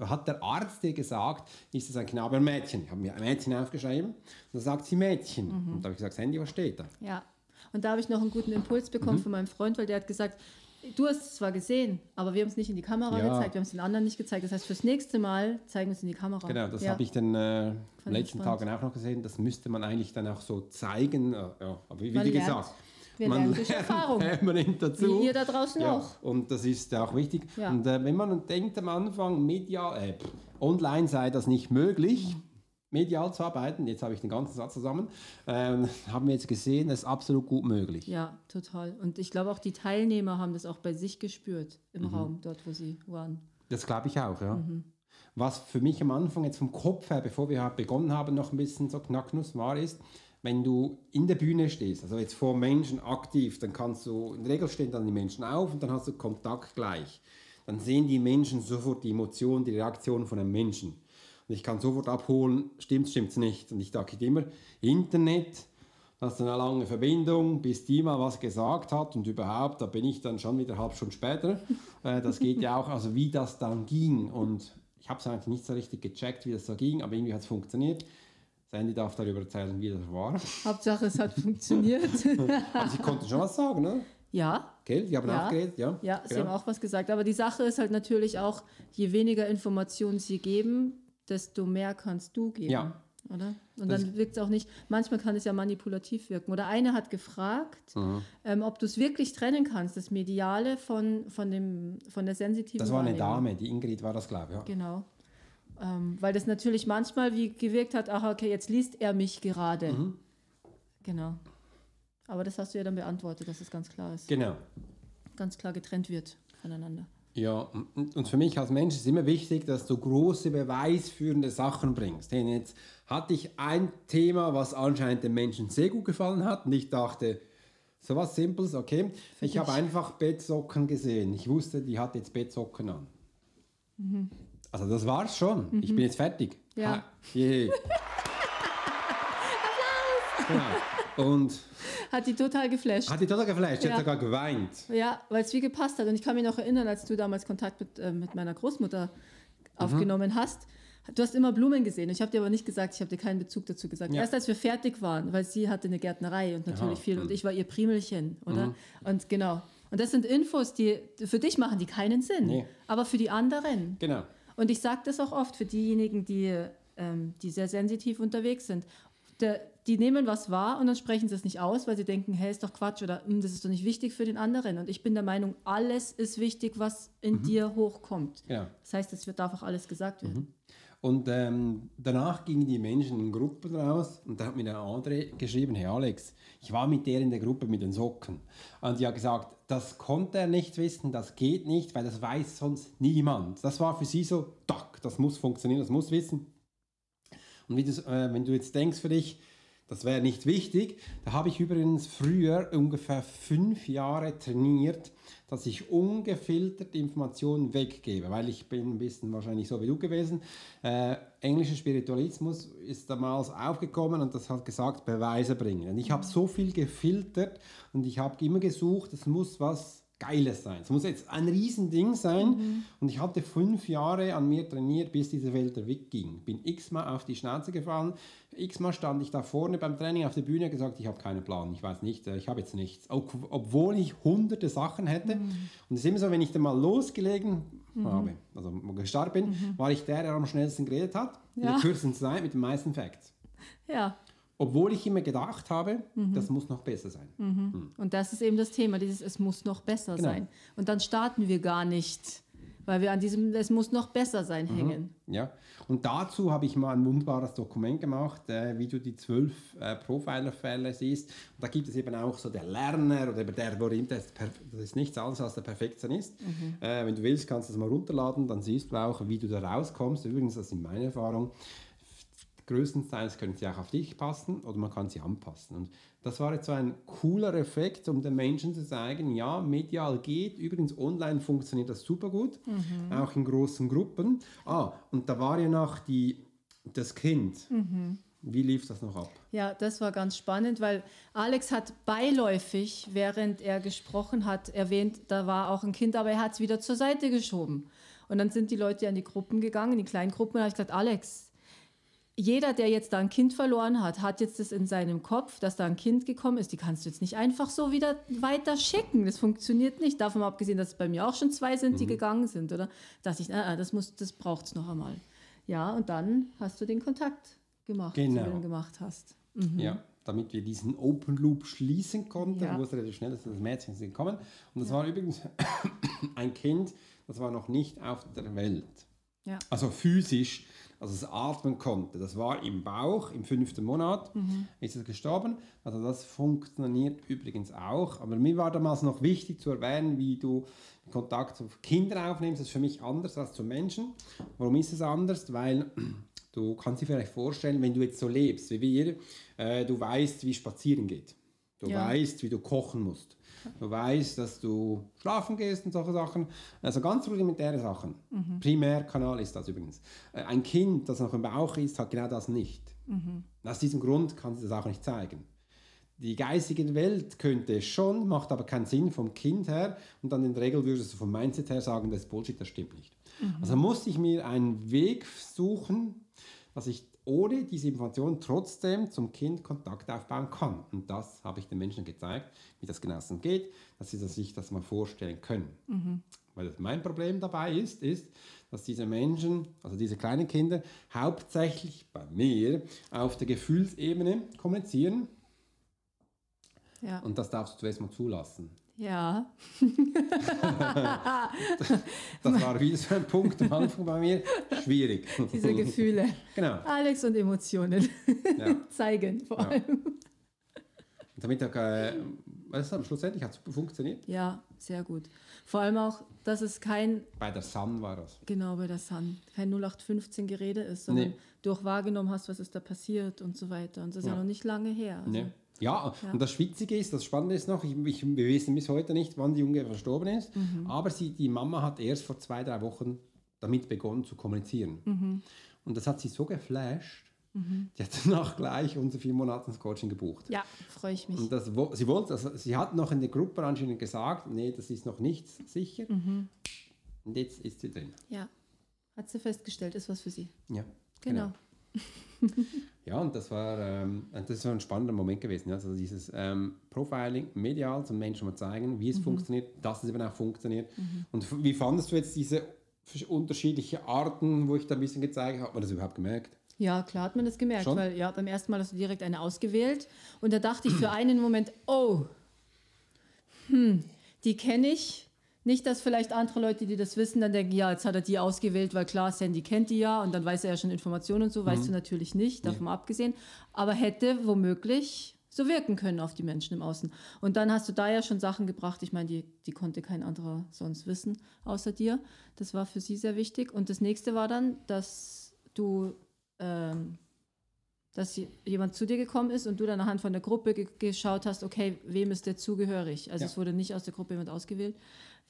hat der Arzt dir gesagt, ist es ein Knabe oder ein Mädchen? Ich habe mir ein Mädchen aufgeschrieben und dann sagt sie Mädchen. Und da habe ich gesagt, Sandy, was steht da? Ja. Und da habe ich noch einen guten Impuls bekommen Mhm. von meinem Freund, weil der hat gesagt, du hast es zwar gesehen, aber wir haben es nicht in die Kamera Ja. gezeigt, wir haben es den anderen nicht gezeigt. Das heißt, fürs nächste Mal zeigen wir es in die Kamera. Genau, das ja. habe ich dann äh, ich letzten. Tagen auch noch gesehen. Das müsste man eigentlich dann auch so zeigen. Äh, ja, aber wie, wie lernt. gesagt, Wir man lernen durch Erfahrung. [laughs] permanent dazu. Wie ihr da draußen ja, auch. Und das ist auch wichtig. Ja. Und äh, wenn man denkt am Anfang, medial, äh, online sei das nicht möglich, medial zu arbeiten, jetzt habe ich den ganzen Satz zusammen, ähm, [laughs] haben wir jetzt gesehen, es ist absolut gut möglich. Ja, total. Und ich glaube auch die Teilnehmer haben das auch bei sich gespürt im Mhm. Raum, dort wo sie waren. Das glaube ich auch, ja. Mhm. Was für mich am Anfang jetzt vom Kopf her, bevor wir halt begonnen haben, noch ein bisschen so Knacknuss war, ist, wenn du in der Bühne stehst, also jetzt vor Menschen aktiv, dann kannst du, in der Regel stehen dann die Menschen auf und dann hast du Kontakt gleich. Dann sehen die Menschen sofort die Emotionen, die Reaktion von einem Menschen. Ich kann sofort abholen, stimmt, stimmt's nicht. Und ich dachte immer, Internet, das ist eine lange Verbindung, bis die mal was gesagt hat und überhaupt, da bin ich dann schon wieder halb Stunde später. [laughs] Äh, das geht ja auch, also wie das dann ging. Und ich habe es eigentlich nicht so richtig gecheckt, wie das so ging, aber irgendwie hat es funktioniert. Sandy darf darüber erzählen, wie das war. Hauptsache, es hat [laughs] funktioniert. Aber sie konnten schon was sagen, ne? ja, Gell? Die haben Ja. auch geredet, ja? ja, sie Genau. haben auch was gesagt. Aber die Sache ist halt natürlich auch, je weniger Informationen sie geben, desto mehr kannst du geben. Ja. Oder? Und Das- dann wirkt es auch nicht, manchmal kann es ja manipulativ wirken. Oder eine hat gefragt, Mhm. ähm, ob du es wirklich trennen kannst, das Mediale von, von, dem, von der sensitiven Das war eine. Dame, die Ingrid war das, glaube ich. Ja. Genau. Ähm, weil das natürlich manchmal wie gewirkt hat, ach okay, jetzt liest er mich gerade. Mhm. Genau. Aber das hast du ja dann beantwortet, dass es ganz klar ist. Genau. Ganz klar getrennt wird voneinander. Ja, und für mich als Mensch ist immer wichtig, dass du große beweisführende Sachen bringst. Denn jetzt hatte ich ein Thema, was anscheinend den Menschen sehr gut gefallen hat und ich dachte, so was Simples, okay. ich habe einfach Bettsocken gesehen. Ich wusste, die hat jetzt Bettsocken an. Also das war's schon. Ich bin jetzt fertig. Mhm. Ja. Ha, je. [laughs] genau. Und Hat die total geflasht. hat die total geflasht, sie Ja. hat sogar geweint. Ja, weil es wie gepasst hat. Und ich kann mich noch erinnern, als du damals Kontakt mit, äh, mit meiner Großmutter Mhm. aufgenommen hast. Du hast immer Blumen gesehen. Ich habe dir aber nicht gesagt, ich habe dir keinen Bezug dazu gesagt. Ja. Erst als wir fertig waren, weil sie hatte eine Gärtnerei und natürlich Mhm. viel und ich war ihr Primelchen, oder? Und genau. Und das sind Infos, die für dich machen die keinen Sinn, Nee. aber für die anderen. Genau. Und ich sage das auch oft für diejenigen, die, ähm, die sehr sensitiv unterwegs sind. Der, die nehmen was wahr und dann sprechen sie es nicht aus, weil sie denken, hey, ist doch Quatsch oder "Hm, das ist doch nicht wichtig für den anderen. Und ich bin der Meinung, alles ist wichtig, was in dir hochkommt. Genau. Das heißt, es wird, darf auch alles gesagt werden. Und ähm, danach gingen die Menschen in Gruppen raus und da hat mir der andere geschrieben, hey Alex, ich war mit der in der Gruppe mit den Socken. Und die hat gesagt, das konnte er nicht wissen, das geht nicht, weil das weiß sonst niemand. Das war für sie so, tack, das muss funktionieren, das muss wissen. Und du, äh, wenn du jetzt denkst für dich, das wäre nicht wichtig. Da habe ich übrigens früher ungefähr fünf Jahre trainiert, dass ich ungefiltert Informationen weggebe, weil ich bin ein bisschen wahrscheinlich so wie du gewesen. Äh, englischer Spiritualismus ist damals aufgekommen und das hat gesagt, Beweise bringen. Und ich habe so viel gefiltert und ich habe immer gesucht, es muss was Geiles sein. Es muss jetzt ein Riesending sein. Mhm. Und ich hatte fünf Jahre an mir trainiert, bis diese Welt wegging. Bin x-mal auf die Schnauze gefallen. X-mal stand ich da vorne beim Training auf der Bühne und gesagt, ich habe keinen Plan, ich weiß nicht, äh, ich habe jetzt nichts. Obwohl ich hunderte Sachen hätte. Mhm. Und es ist immer so, wenn ich dann mal losgelegen mhm. habe, also gestartet bin, mhm. war ich der, der am schnellsten geredet hat, ja. in der kürzesten Zeit mit den meisten Facts. Ja. Obwohl ich immer gedacht habe, mhm. das muss noch besser sein. Mhm. Mhm. Und das ist eben das Thema, dieses Es muss noch besser genau. sein. Und dann starten wir gar nicht, weil wir an diesem Es muss noch besser sein mhm. hängen. Ja, und dazu habe ich mal ein wunderbares Dokument gemacht, äh, wie du die zwölf äh, Profiler-Fälle siehst. Und da gibt es eben auch so der Lerner oder der, der das, das ist nichts anderes als der Perfektionist. Mhm. Äh, wenn du willst, kannst du das mal runterladen, dann siehst du auch, wie du da rauskommst. Übrigens, das ist meine Erfahrung größtenteils können sie auch auf dich passen oder man kann sie anpassen. Und das war jetzt so ein cooler Effekt, um den Menschen zu zeigen, ja, medial geht, übrigens online funktioniert das super gut, mhm. auch in großen Gruppen. Ah, und da war ja noch die, das Kind. Mhm. Wie lief das noch ab? Ja, das war ganz spannend, weil Alex hat beiläufig, während er gesprochen hat, erwähnt, da war auch ein Kind, aber er hat es wieder zur Seite geschoben. Und dann sind die Leute an die Gruppen gegangen, in die kleinen Gruppen, und habe ich gesagt, Alex, jeder, der jetzt da ein Kind verloren hat, hat jetzt das in seinem Kopf, dass da ein Kind gekommen ist. Die kannst du jetzt nicht einfach so wieder weiter schicken. Das funktioniert nicht. Davon abgesehen, dass es bei mir auch schon zwei sind, die mhm. gegangen sind, oder? Dass ich, äh, das, das braucht es noch einmal. Ja, und dann hast du den Kontakt gemacht, genau. den du gemacht hast. Mhm. Ja, damit wir diesen Open Loop schließen konnten, ja. musste relativ schnell, dass das Mädchen gekommen. Und das ja. war übrigens [coughs] ein Kind, das war noch nicht auf der Welt. Ja. Also physisch also es atmen konnte. Das war im Bauch, im fünften Monat mhm. ist es gestorben. Also das funktioniert übrigens auch. Aber mir war damals noch wichtig zu erwähnen, wie du Kontakt zu Kindern aufnimmst. Das ist für mich anders als zu Menschen. Warum ist es anders? Weil [clears throat] du kannst dir vielleicht vorstellen, wenn du jetzt so lebst wie wir, äh, du weißt, wie spazieren geht. Du ja. weißt, wie du kochen musst. Du weißt, dass du schlafen gehst und solche Sachen. Also ganz rudimentäre Sachen. Mhm. Primärkanal ist das übrigens. Äh, ein Kind, das noch im Bauch ist, hat genau das nicht. Mhm. Aus diesem Grund kann sie das auch nicht zeigen. Die geistige Welt könnte es schon, macht aber keinen Sinn vom Kind her. Und dann in der Regel würdest du vom Mindset her sagen, das ist Bullshit, das stimmt nicht. Mhm. Also musste ich mir einen Weg suchen, dass ich ohne diese Information trotzdem zum Kind Kontakt aufbauen kann. Und das habe ich den Menschen gezeigt, wie das genau geht, dass sie sich das mal vorstellen können. Mhm. Weil mein Problem dabei ist, ist, dass diese Menschen, also diese kleinen Kinder, hauptsächlich bei mir auf der Gefühlsebene kommunizieren. Ja. Und das darfst du zuerst mal zulassen. Ja. [laughs] das war wieder so ein Punkt am Anfang bei mir. Schwierig. Diese Gefühle. Genau. Alex und Emotionen ja. [laughs] zeigen vor allem. Ja. Damit äh, hat, schlussendlich hat es funktioniert. Ja, sehr gut. Vor allem auch, dass es kein. Bei der Sun war das. Genau, bei der Sun. Kein 0815 Gerede ist, sondern nee. du auch wahrgenommen hast, was ist da passiert und so weiter. Und das ist ja, ja noch nicht lange her. Also. Nee. Ja, ja, und das Schwitzige ist, das Spannende ist noch, ich, ich, wir wissen bis heute nicht, wann die Junge verstorben ist, mhm. aber sie, die Mama hat erst vor zwei, drei Wochen damit begonnen zu kommunizieren. Mhm. Und das hat sie so geflasht, mhm. die hat [laughs] danach gleich unser vier Monats Coaching gebucht. Ja, freue ich mich. Und das, sie, wollte, also sie hat noch in der Gruppe anscheinend gesagt, nee, das ist noch nicht sicher. Mhm. Und jetzt ist sie drin. Ja, hat sie festgestellt, ist was für sie. Ja, genau. genau. [laughs] ja, und das war, ähm, das ist ein spannender Moment gewesen. Ja? Also dieses ähm, Profiling medial zum Menschen mal zeigen, wie es mhm. funktioniert, dass es eben auch funktioniert. Mhm. Und wie fandest du jetzt diese unterschiedlichen Arten, wo ich da ein bisschen gezeigt habe? Hat man das überhaupt gemerkt? Ja, klar hat man das gemerkt, Schon? weil ja, beim ersten Mal hast du direkt eine ausgewählt und da dachte ich für einen Moment, oh, hm, die kenne ich, nicht, dass vielleicht andere Leute, die das wissen, dann denken, ja, jetzt hat er die ausgewählt, weil klar, Sandy kennt die ja und dann weiß er ja schon Informationen und so, mhm. weißt du natürlich nicht, davon ja. abgesehen. Aber hätte womöglich so wirken können auf die Menschen im Außen. Und dann hast du da ja schon Sachen gebracht, ich meine, die, die konnte kein anderer sonst wissen, außer dir. Das war für sie sehr wichtig. Und das nächste war dann, dass du ähm, dass jemand zu dir gekommen ist und du dann anhand von der Gruppe ge geschaut hast, okay, wem ist der zugehörig? Also Ja. es wurde nicht aus der Gruppe jemand ausgewählt.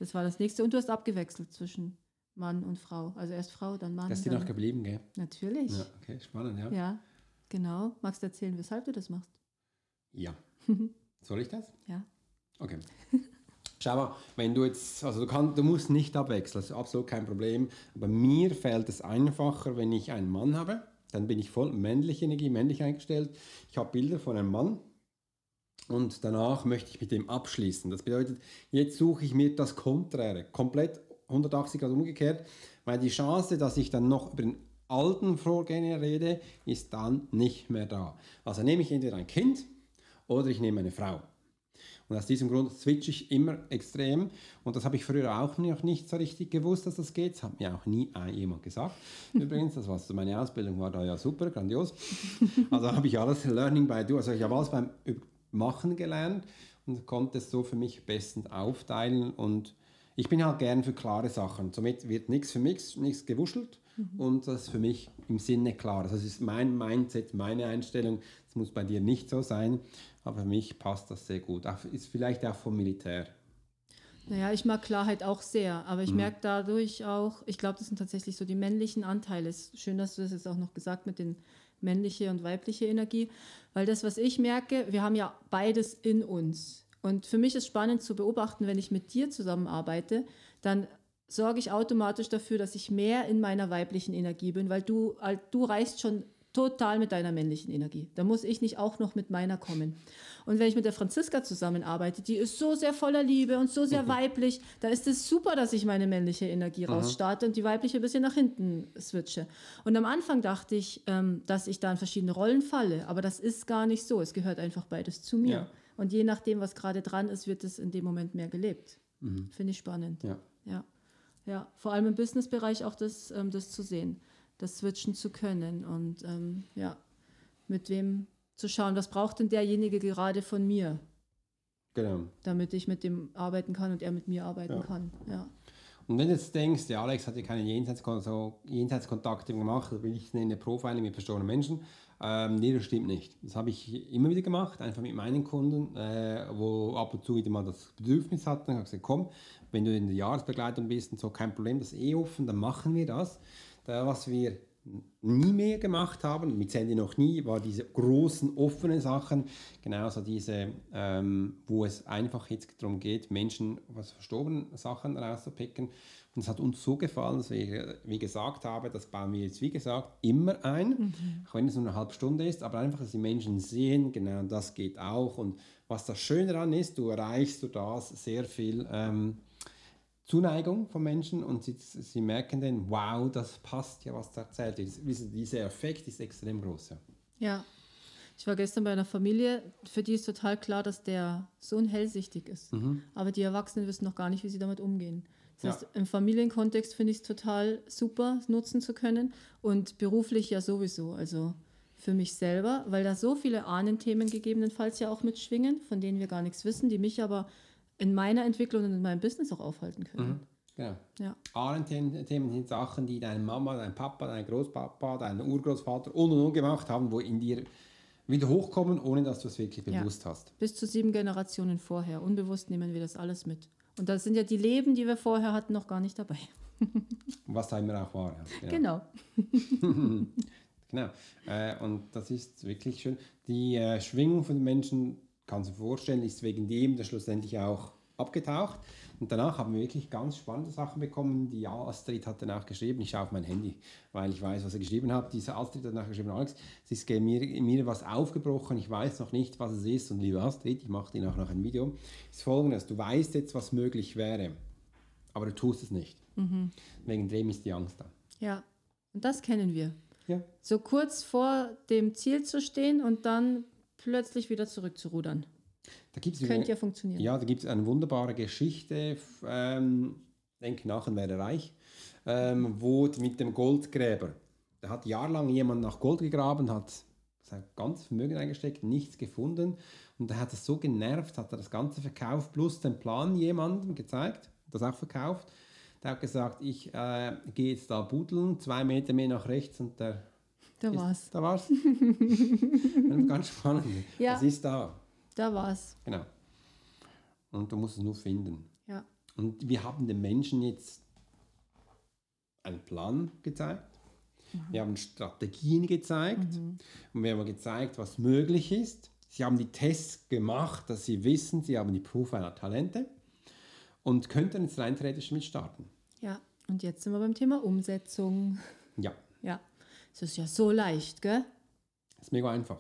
Das war das nächste. Und du hast abgewechselt zwischen Mann und Frau. Also erst Frau, dann Mann. Das ist dir noch geblieben, gell? Natürlich. Ja, Ja. okay, spannend, ja. genau. Magst du erzählen, weshalb du das machst? Ja. [laughs] Soll ich das? Ja. Okay. [laughs] Schau mal, wenn du jetzt, also du, kannst, du musst nicht abwechseln, das ist absolut kein Problem. Aber mir fällt es einfacher, wenn ich einen Mann habe, dann bin ich voll männliche Energie, männlich eingestellt. Ich habe Bilder von einem Mann und danach möchte ich mit dem abschließen. Das bedeutet, jetzt suche ich mir das Konträre, komplett 180 Grad umgekehrt, weil die Chance, dass ich dann noch über den alten Vorgänger rede, ist dann nicht mehr da. Also nehme ich entweder ein Kind oder ich nehme eine Frau. Und aus diesem Grund switche ich immer extrem. Und das habe ich früher auch noch nicht so richtig gewusst, dass das geht. Das hat mir auch nie jemand gesagt. [laughs] Übrigens, das war meine Ausbildung war da ja super, grandios. Also habe ich alles Learning by Do. Also ich habe alles beim Machen gelernt und konnte es so für mich bestens aufteilen. Und ich bin halt gern für klare Sachen. Somit wird nichts für mich, nichts gewuschelt. Und das ist für mich im Sinne klar. Das ist mein Mindset, meine Einstellung. Das muss bei dir nicht so sein. Aber für mich passt das sehr gut. Auch, ist vielleicht auch vom Militär. Naja, ich mag Klarheit auch sehr, aber Mhm. ich merke dadurch auch, ich glaube, das sind tatsächlich so die männlichen Anteile. Es ist schön, dass du das jetzt auch noch gesagt mit den männliche und weibliche Energie, weil das, was ich merke, wir haben ja beides in uns. Und für mich ist spannend zu beobachten, wenn ich mit dir zusammenarbeite, dann sorge ich automatisch dafür, dass ich mehr in meiner weiblichen Energie bin, weil du, du reichst schon total mit deiner männlichen Energie. Da muss ich nicht auch noch mit meiner kommen. Und wenn ich mit der Franziska zusammenarbeite, die ist so sehr voller Liebe und so sehr weiblich, da ist es super, dass ich meine männliche Energie rausstarte und die weibliche ein bisschen nach hinten switche. Und am Anfang dachte ich, ähm, dass ich da in verschiedene Rollen falle, aber das ist gar nicht so. Es gehört einfach beides zu mir. Ja. Und je nachdem, was gerade dran ist, wird es in dem Moment mehr gelebt. Finde ich spannend. Ja. Ja, ja, vor allem im Businessbereich auch das, ähm, das zu sehen, das switchen zu können und ähm, ja, mit wem zu schauen, was braucht denn derjenige gerade von mir, Genau. damit ich mit dem arbeiten kann und er mit mir arbeiten Ja. kann. Ja. Und wenn du jetzt denkst, der Alex hat ja keine Jenseitskon so Jenseitskontakte gemacht, oder will ich nenne Profiling mit verstorbenen Menschen, ähm, nee, das stimmt nicht. Das habe ich immer wieder gemacht, einfach mit meinen Kunden, äh, wo ab und zu wieder mal das Bedürfnis hatten. Ich habe gesagt, komm, wenn du in der Jahresbegleitung bist und so, kein Problem, das ist eh offen, dann machen wir das. Da, was wir nie mehr gemacht haben, mit Sandy noch nie, war diese großen offenen Sachen, genauso diese, ähm, wo es einfach jetzt darum geht, Menschen was verstorbenen Sachen rauszupicken. Und es hat uns so gefallen, dass wir, wie gesagt habe, das bauen wir jetzt, wie gesagt, immer ein, auch wenn es nur eine halbe Stunde ist, aber einfach, dass die Menschen sehen, genau das geht auch. Und was das Schöne daran ist, du erreichst durch das sehr viel ähm, Zuneigung von Menschen und sie, sie merken dann, wow, das passt ja, was da erzählt wird. Dies- Dieser Effekt ist extrem groß. Ja. ja, ich war gestern bei einer Familie, für die ist total klar, dass der Sohn hellsichtig ist, aber die Erwachsenen wissen noch gar nicht, wie sie damit umgehen. Das Ja. heißt, im Familienkontext finde ich es total super, nutzen zu können und beruflich ja sowieso. Also für mich selber, weil da so viele Ahnenthemen gegebenenfalls ja auch mitschwingen, von denen wir gar nichts wissen, die mich aber in meiner Entwicklung und in meinem Business auch aufhalten können. Genau. Ja. Ahlen-Themen sind Sachen, die deine Mama, dein Papa, dein Großpapa, dein Urgroßvater und und und gemacht haben, wo in dir wieder hochkommen, ohne dass du es wirklich Ja. bewusst hast. Bis zu sieben Generationen vorher. Unbewusst nehmen wir das alles mit. Und da sind ja die Leben, die wir vorher hatten, noch gar nicht dabei. [laughs] Was da immer auch war. Ja. Genau. [laughs] Genau. Äh, und das ist wirklich schön. Die äh, Schwingung von den Menschen, kannst du dir vorstellen, ist wegen dem das schlussendlich auch abgetaucht. Und danach haben wir wirklich ganz spannende Sachen bekommen. Die Astrid hat dann auch geschrieben, ich schaue auf mein Handy, weil ich weiß, was er geschrieben hat. Diese Astrid hat nachher geschrieben, Alex, es ist mir, mir was aufgebrochen, ich weiß noch nicht, was es ist. Und liebe Astrid, ich mache dir nachher noch ein Video, ist folgendes, du weißt jetzt, was möglich wäre, aber du tust es nicht. Wegen dem ist die Angst da. Ja. Und das kennen wir. Ja. So kurz vor dem Ziel zu stehen und dann plötzlich wieder zurückzurudern. Da gibt's Könnte ja funktionieren. Ja, da gibt es eine wunderbare Geschichte, ähm, denke nachher wäre reich, ähm, wo mit dem Goldgräber. Da hat jahrelang jemand nach Gold gegraben, hat sein ganzes Vermögen eingesteckt, nichts gefunden. Und da hat es so genervt, hat er das Ganze verkauft, plus den Plan jemandem gezeigt, das auch verkauft. Der hat gesagt, ich äh, gehe jetzt da buddeln, zwei Meter mehr nach rechts und der Da Ist- war's. Da war's. [laughs] Ganz spannend. Ja. Es ist da. Da war's. Genau. Und du musst es nur finden. Ja. Und wir haben den Menschen jetzt einen Plan gezeigt. Wir haben Strategien gezeigt. Und wir haben gezeigt, was möglich ist. Sie haben die Tests gemacht, dass sie wissen, sie haben die Profiler Talente und könnten jetzt rein theoretisch mit starten. Ja. Und jetzt sind wir beim Thema Umsetzung. Ja, Ja. Es ist ja so leicht, gell? das ist mega einfach.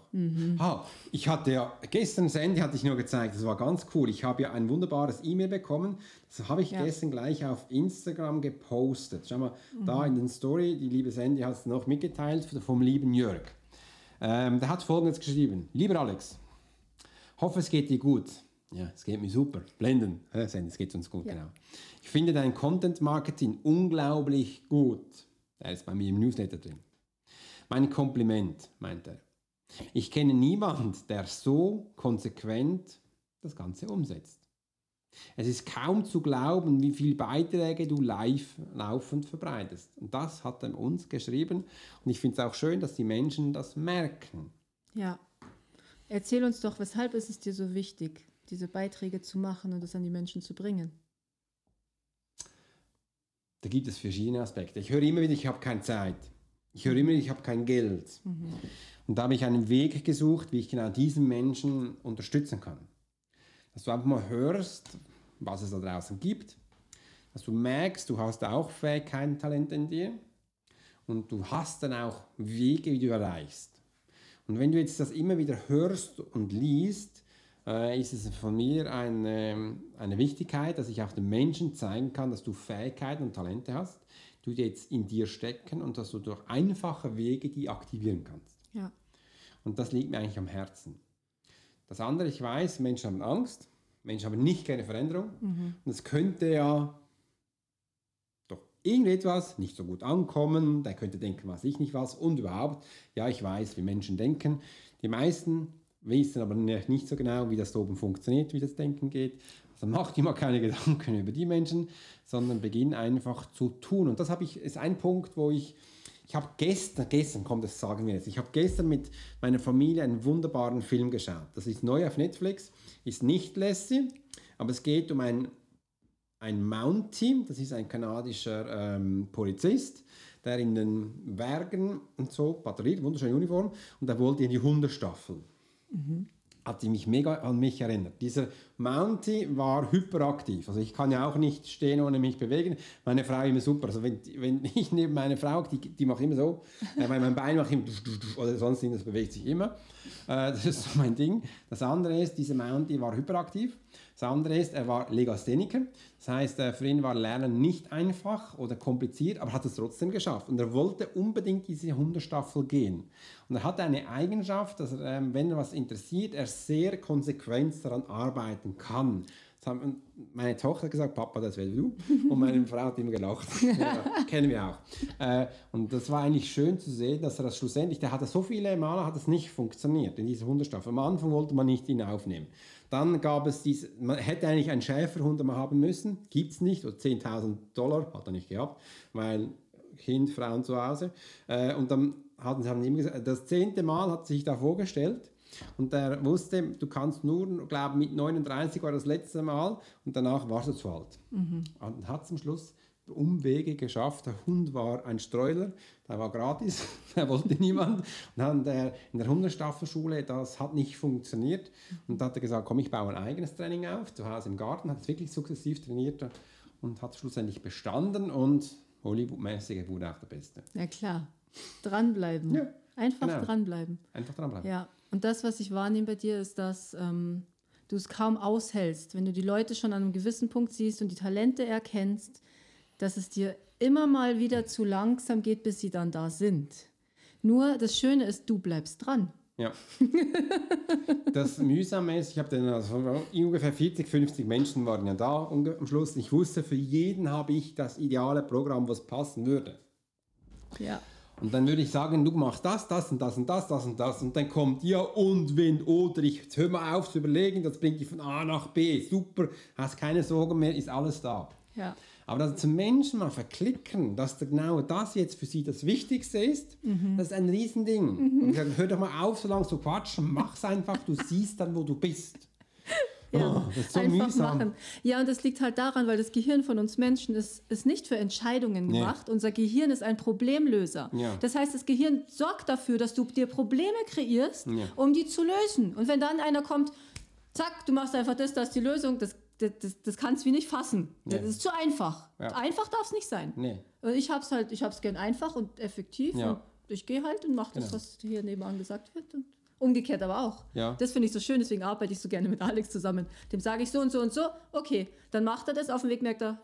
Ah, ich hatte ja, gestern Sandy hatte ich nur gezeigt, das war ganz cool. Ich habe ja ein wunderbares E-Mail bekommen. Das habe ich Ja. gestern gleich auf Instagram gepostet. Schau mal, da in den Story, die liebe Sandy hat es noch mitgeteilt vom lieben Jörg. Ähm, der hat folgendes geschrieben. Lieber Alex, hoffe es geht dir gut. Ja, es geht mir super. Blenden. Äh, Sandy, es geht uns gut, Ja. genau. Ich finde dein Content Marketing unglaublich gut. Der ist bei mir im Newsletter drin. Mein Kompliment, meint er. Ich kenne niemanden, der so konsequent das Ganze umsetzt. Es ist kaum zu glauben, wie viele Beiträge du live laufend verbreitest. Und das hat er uns geschrieben. Und ich finde es auch schön, dass die Menschen das merken. Ja. Erzähl uns doch, weshalb ist es dir so wichtig, diese Beiträge zu machen und das an die Menschen zu bringen? Da gibt es verschiedene Aspekte. Ich höre immer wieder, ich habe keine Zeit. Ich höre immer ich habe kein Geld. Und da habe ich einen Weg gesucht, wie ich genau diesen Menschen unterstützen kann. Dass du einfach mal hörst, was es da draußen gibt. Dass du merkst, du hast auch Fähigkeiten, Talente in dir. Und du hast dann auch Wege, wie du erreichst. Und wenn du jetzt das immer wieder hörst und liest, äh, ist es von mir eine, eine Wichtigkeit, dass ich auch den Menschen zeigen kann, dass du Fähigkeiten und Talente hast, die jetzt in dir stecken und dass du durch einfache Wege die aktivieren kannst. Ja. Und das liegt mir eigentlich am Herzen. Das andere, ich weiß, Menschen haben Angst, Menschen haben nicht gerne Veränderung. Und es könnte ja doch irgendetwas nicht so gut ankommen, der könnte denken, was ich nicht was und überhaupt. Ja, ich weiß, wie Menschen denken. Die meisten wissen aber nicht so genau, wie das da oben funktioniert, wie das Denken geht. Also mach dir mal keine Gedanken [laughs] über die Menschen, sondern beginn einfach zu tun. Und das habe ich, ist ein Punkt, wo ich, ich habe gestern, gestern kommt das sagen wir jetzt, ich habe gestern mit meiner Familie einen wunderbaren Film geschaut. Das ist neu auf Netflix, ist nicht Lassie, aber es geht um ein ein Mountie, das ist ein kanadischer ähm, Polizist, der in den Bergen und so patrouilliert, wunderschöne Uniform, und er wollte in die Hundestaffel. Hat mich mega an mich erinnert. Dieser Mountie war hyperaktiv. Also ich kann ja auch nicht stehen, ohne mich bewegen. Meine Frau immer super. Also wenn, wenn [laughs] ich neben meiner Frau, die, die macht immer so, äh, weil mein Bein macht immer oder sonst irgendwas bewegt sich immer. Äh, das ist so mein Ding. Das andere ist, dieser Mountie war hyperaktiv. Das andere ist, er war Legastheniker. Das heißt, für ihn war Lernen nicht einfach oder kompliziert, aber hat es trotzdem geschafft. Und er wollte unbedingt diese Hundestaffel gehen. Und er hatte eine Eigenschaft, dass er, ähm, wenn er was interessiert, er sehr konsequent daran arbeiten kann. Das haben meine Tochter hat gesagt, Papa, das wärst du. Und meine Frau hat immer gelacht. [laughs] ja, kennen wir auch. Äh, und das war eigentlich schön zu sehen, dass er das schlussendlich, der hatte so viele Male, hat es nicht funktioniert in dieser Hundestaffel. Am Anfang wollte man nicht ihn aufnehmen. Dann gab es diese, man hätte eigentlich einen Schäferhund mal haben müssen, gibt es nicht, oder 10.000 Dollar, hat er nicht gehabt, weil Kind, Frauen zu Hause. Äh, und dann hatten sie haben ihm gesagt, das zehnte Mal hat sich da vorgestellt und er wusste, du kannst nur, glaube mit 39 war das letzte Mal und danach warst du zu alt. Und hat zum Schluss Umwege geschafft. Der Hund war ein Streuler, der war gratis, [laughs] der wollte niemand. Und dann der, in der Hundestaffelschule, das hat nicht funktioniert. Und da hat er gesagt, komm, ich baue ein eigenes Training auf, zu Hause im Garten, hat es wirklich sukzessiv trainiert und hat schlussendlich bestanden und Hollywood-mäßig wurde auch der Beste. Ja, klar. Dranbleiben. Ja, Einfach genau. dranbleiben. Einfach dranbleiben. Ja, und das, was ich wahrnehme bei dir, ist, dass ähm, du es kaum aushältst, wenn du die Leute schon an einem gewissen Punkt siehst und die Talente erkennst, dass es dir immer mal wieder zu langsam geht, bis sie dann da sind. Nur das Schöne ist, du bleibst dran. Ja. [laughs] Das Mühsame ist, ich habe dann also ungefähr 40, 50 Menschen waren ja da am Schluss. Ich wusste, für jeden habe ich das ideale Programm, was passen würde. Ja. Und dann würde ich sagen, du machst das, das und das und das, das und das. Und dann kommt ja und wenn oder ich hör mal auf zu überlegen, das bringt dich von A nach B. Super, hast keine Sorgen mehr, ist alles da. Ja. Aber dass zum Menschen mal verklicken, dass da genau das jetzt für sie das Wichtigste ist, das ist ein Riesending. Und ich sage, hör doch mal auf, so lange zu quatschen, mach's einfach, du siehst dann, wo du bist. Ja, Oh, so einfach mühsam. machen. Ja, und das liegt halt daran, weil das Gehirn von uns Menschen ist, ist nicht für Entscheidungen Nee. gemacht. Unser Gehirn ist ein Problemlöser. Ja. Das heißt, das Gehirn sorgt dafür, dass du dir Probleme kreierst, Ja. um die zu lösen. Und wenn dann einer kommt, zack, du machst einfach das, das ist die Lösung, das, das, das, das kannst du wie nicht fassen. Nee. Das ist zu einfach. Ja. Einfach darf es nicht sein. Nee. Und ich hab's halt, ich hab's gern einfach und effektiv Ja. und ich gehe halt und mache das, Genau. was hier nebenan gesagt wird. Und umgekehrt aber auch. Ja. Das finde ich so schön, deswegen arbeite ich so gerne mit Alex zusammen. Dem sage ich so und so und so, okay, dann macht er das, auf dem Weg merkt er,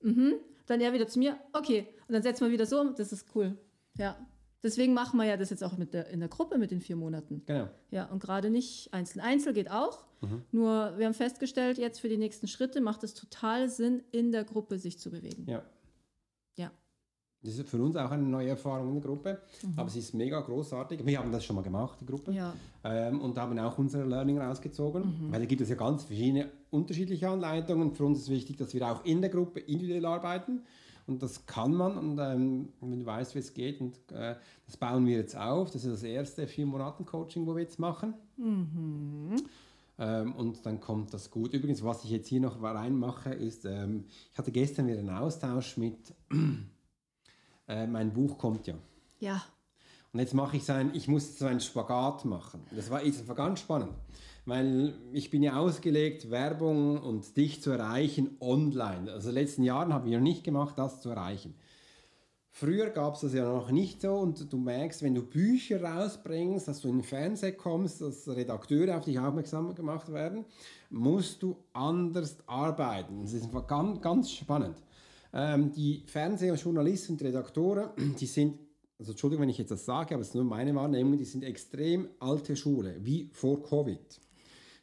mhm, dann er wieder zu mir, okay, und dann setzen wir wieder so, um, das ist cool. Ja. Deswegen machen wir ja das jetzt auch mit der, in der Gruppe mit den vier Monaten. Genau. Ja, und gerade nicht einzeln. Einzel geht auch. Nur wir haben festgestellt, jetzt für die nächsten Schritte macht es total Sinn, in der Gruppe sich zu bewegen. Ja. Das ist für uns auch eine neue Erfahrung in der Gruppe, aber es ist mega großartig. Wir haben das schon mal gemacht, die Gruppe, Ja. ähm, und haben auch unsere Learning rausgezogen, weil da gibt es ja ganz verschiedene unterschiedliche Anleitungen. Für uns ist wichtig, dass wir auch in der Gruppe individuell arbeiten und das kann man und ähm, wenn du weißt, wie es geht und äh, das bauen wir jetzt auf. Das ist das erste vier Monaten Coaching, wo wir jetzt machen. Ähm, und dann kommt das gut. Übrigens, was ich jetzt hier noch reinmache, ist, ähm, ich hatte gestern wieder einen Austausch mit, äh, mein Buch kommt ja. Ja. Und jetzt mache ich so ein, ich muss so einen Spagat machen. Das war, ist ganz spannend, weil ich bin ja ausgelegt, Werbung und dich zu erreichen online. Also in den letzten Jahren haben wir nicht gemacht, das zu erreichen. Früher gab es das ja noch nicht so und du merkst, wenn du Bücher rausbringst, dass du in den Fernseher kommst, dass Redakteure auf dich aufmerksam gemacht werden, musst du anders arbeiten. Das ist einfach ganz, ganz spannend. Ähm, die Fernsehjournalisten und Redakteure, [clears throat] die sind, also Entschuldigung, wenn ich jetzt das sage, aber es ist nur meine Wahrnehmung, die sind extrem alte Schule, wie vor Covid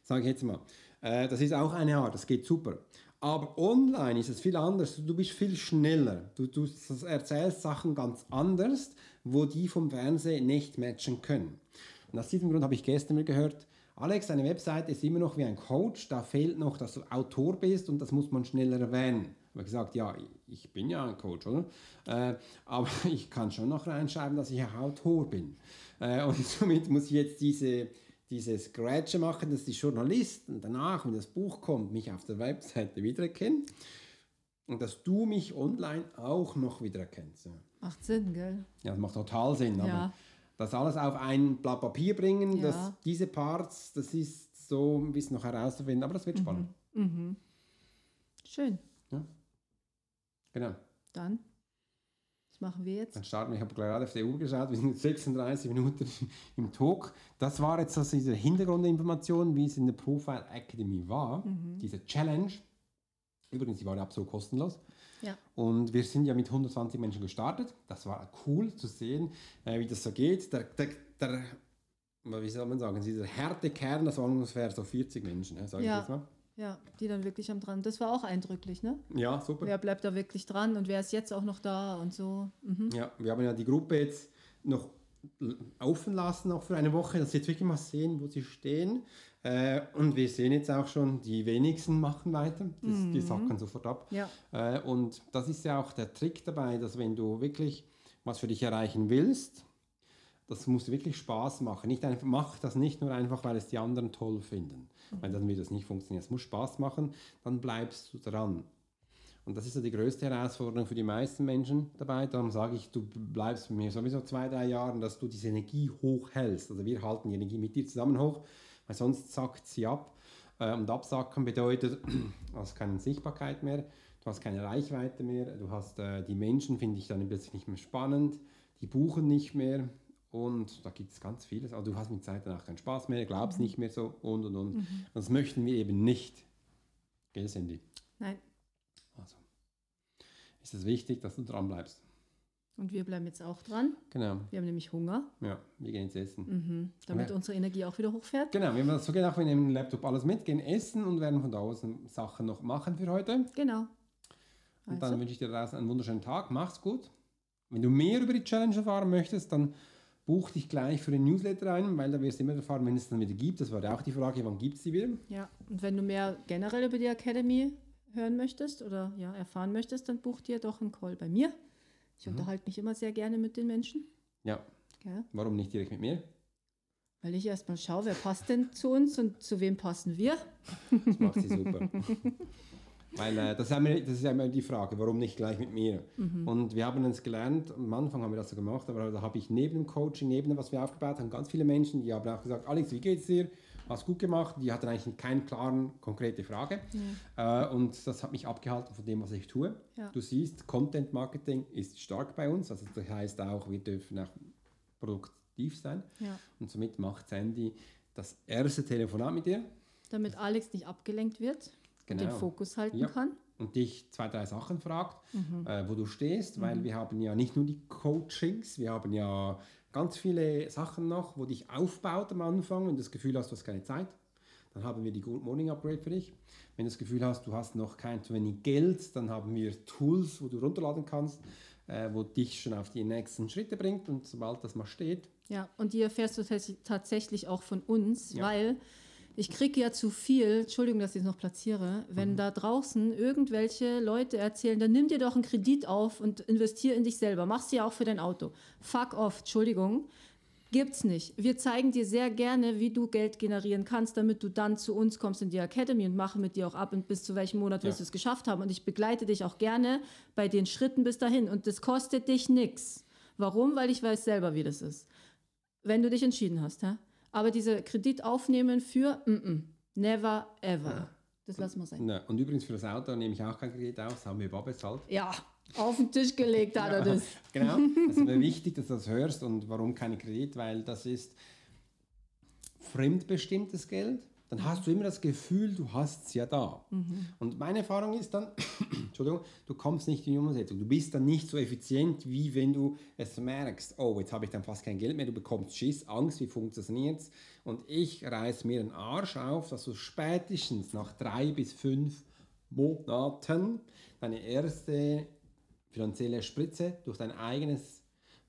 sage ich jetzt mal. Äh, das ist auch eine Art, das geht super. Aber online ist es viel anders. Du bist viel schneller. Du, du erzählst Sachen ganz anders, wo die vom Fernsehen nicht matchen können. Und aus diesem Grund habe ich gestern mir gehört, Alex, deine Webseite ist immer noch wie ein Coach, da fehlt noch, dass du Autor bist und das muss man schneller erwähnen. Ich habe gesagt, ja, ich bin ja ein Coach, oder? Äh, aber [laughs] ich kann schon noch reinschreiben, dass ich ein Autor bin. Äh, und [laughs] somit muss ich jetzt diese, dieses Scratch machen, dass die Journalisten danach, wenn das Buch kommt, mich auf der Webseite wiedererkennen und dass du mich online auch noch wiedererkennst. Ja, Macht Sinn, gell? ja das macht total Sinn. Aber Ja. das alles auf ein Blatt Papier bringen, Ja. dass diese Parts, das ist so ein bisschen noch herauszufinden, aber das wird spannend. Schön. Genau. Dann, was machen wir jetzt? Dann starten wir. Ich habe gerade auf die Uhr geschaut, wir sind jetzt 36 Minuten [laughs] im Talk. Das war jetzt also diese Hintergrundinformation, wie es in der Profile Academy war, diese Challenge. Übrigens, die war absolut kostenlos. Ja. Und wir sind ja mit 120 Menschen gestartet. Das war cool zu sehen, äh, wie das so geht. Der, der, der, wie soll man sagen, dieser harte Kern, das waren ungefähr so 40 Menschen, ne, sage ich Ja. jetzt mal. Ja, die dann wirklich am dran. Das war auch eindrücklich, ne? Ja, super. Wer bleibt da wirklich dran und wer ist jetzt auch noch da und so. Mhm. Ja, wir haben ja die Gruppe jetzt noch offen lassen, auch für eine Woche, dass sie jetzt wirklich mal sehen, wo sie stehen. Äh, und wir sehen jetzt auch schon, die wenigsten machen weiter. Das, Die sacken sofort ab. Ja. Äh, und das ist ja auch der Trick dabei, dass wenn du wirklich was für dich erreichen willst, das muss wirklich Spaß machen. Nicht einfach, mach das nicht nur einfach, weil es die anderen toll finden. Weil dann wird das nicht funktionieren. Es muss Spaß machen, dann bleibst du dran. Und das ist ja die größte Herausforderung für die meisten Menschen dabei. Darum sage ich, du bleibst bei mir sowieso zwei, drei Jahre, dass du diese Energie hochhältst. Also wir halten die Energie mit dir zusammen hoch, weil sonst zackt sie ab. Äh, Und absacken bedeutet, [clears throat] du hast keine Sichtbarkeit mehr, du hast keine Reichweite mehr, du hast äh, die Menschen, finde ich dann plötzlich nicht mehr spannend, die buchen nicht mehr und da gibt es ganz vieles. Aber du hast mit Zeit danach keinen Spaß mehr, glaubst nicht mehr so und und und. Und Das möchten wir eben nicht. Gell, Sandy? Nein. Also ist es wichtig, dass du dran bleibst. Und wir bleiben jetzt auch dran. Genau. Wir haben nämlich Hunger, Ja, wir gehen jetzt essen. mhm. damit Ja. unsere Energie auch wieder hochfährt. Genau, wir haben das so gedacht, wir nehmen den Laptop alles mit, gehen essen und werden von da aus Sachen noch machen für heute. Genau. Und Also. dann wünsche ich dir draußen einen wunderschönen Tag. Mach's gut. Wenn du mehr über die Challenge erfahren möchtest, dann buch dich gleich für den Newsletter ein, weil da wirst du immer erfahren, wenn es dann wieder gibt. Das war ja auch die Frage, wann gibt es die wieder? Ja, und wenn du mehr generell über die Academy hören möchtest oder ja, erfahren möchtest, dann buch dir doch einen Call bei mir. Ich unterhalte mich immer sehr gerne mit den Menschen. Ja. Gell? Warum nicht direkt mit mir? Weil ich erstmal schaue, wer passt denn zu uns und zu wem passen wir. Das macht sie super. [laughs] Weil äh, das, ist immer, das ist ja immer die Frage, warum nicht gleich mit mir? Und wir haben uns gelernt, am Anfang haben wir das so gemacht, aber da habe ich neben dem Coaching, neben dem, was wir aufgebaut haben, ganz viele Menschen, die haben auch gesagt, Alex, wie geht's dir? Hast gut gemacht. Die hatten eigentlich keine klaren, konkrete Frage. Äh, und das hat mich abgehalten von dem, was ich tue. Ja. Du siehst, Content Marketing ist stark bei uns. Also das heißt auch, wir dürfen auch produktiv sein. Ja. Und somit macht Sandy das erste Telefonat mit dir. Damit Alex nicht abgelenkt wird und den Genau. Fokus halten Ja. kann. und dich zwei, drei Sachen fragt, Mhm. äh, wo du stehst, weil wir haben ja nicht nur die Coachings, wir haben ja ganz viele Sachen noch, wo dich aufbaut am Anfang, wenn du das Gefühl hast, du hast keine Zeit. Dann haben wir die Good Morning Upgrade für dich. Wenn du das Gefühl hast, du hast noch kein zu wenig Geld, dann haben wir Tools, wo du runterladen kannst, äh, wo dich schon auf die nächsten Schritte bringt. Und sobald das mal steht, Ja, und die erfährst du tats- tatsächlich auch von uns, Ja. weil ich kriege ja zu viel, Entschuldigung, dass ich es noch platziere, wenn Mhm. da draußen irgendwelche Leute erzählen, dann nimm dir doch einen Kredit auf und investier in dich selber. Machst du ja auch für dein Auto. Fuck off, Entschuldigung. Gibt's nicht. Wir zeigen dir sehr gerne, wie du Geld generieren kannst, damit du dann zu uns kommst in die Academy und machen mit dir auch ab und bis zu welchem Monat wirst Ja. du es geschafft haben. Und ich begleite dich auch gerne bei den Schritten bis dahin. Und das kostet dich nichts. Warum? Weil ich weiß selber, wie das ist wenn du dich entschieden hast. Hä? Aber diese Kredit aufnehmen für mm -mm, never ever. Das lassen wir sein. na, und übrigens für das Auto nehme ich auch kein Kredit aus, das haben wir Bob bezahlt. Ja, auf den Tisch gelegt hat er das. [laughs] Genau, das ist mir wichtig, dass du das hörst und warum kein Kredit, weil das ist fremdbestimmtes Geld. Dann hast du immer das Gefühl, du hast es ja da. Und meine Erfahrung ist dann, [coughs] Entschuldigung, du kommst nicht in die Umsetzung. Du bist dann nicht so effizient, wie wenn du es merkst, oh, jetzt habe ich dann fast kein Geld mehr, du bekommst Schiss, Angst, wie funktioniert es? Und ich reiß mir den Arsch auf, dass du spätestens nach drei bis fünf Monaten deine erste finanzielle Spritze durch dein eigenes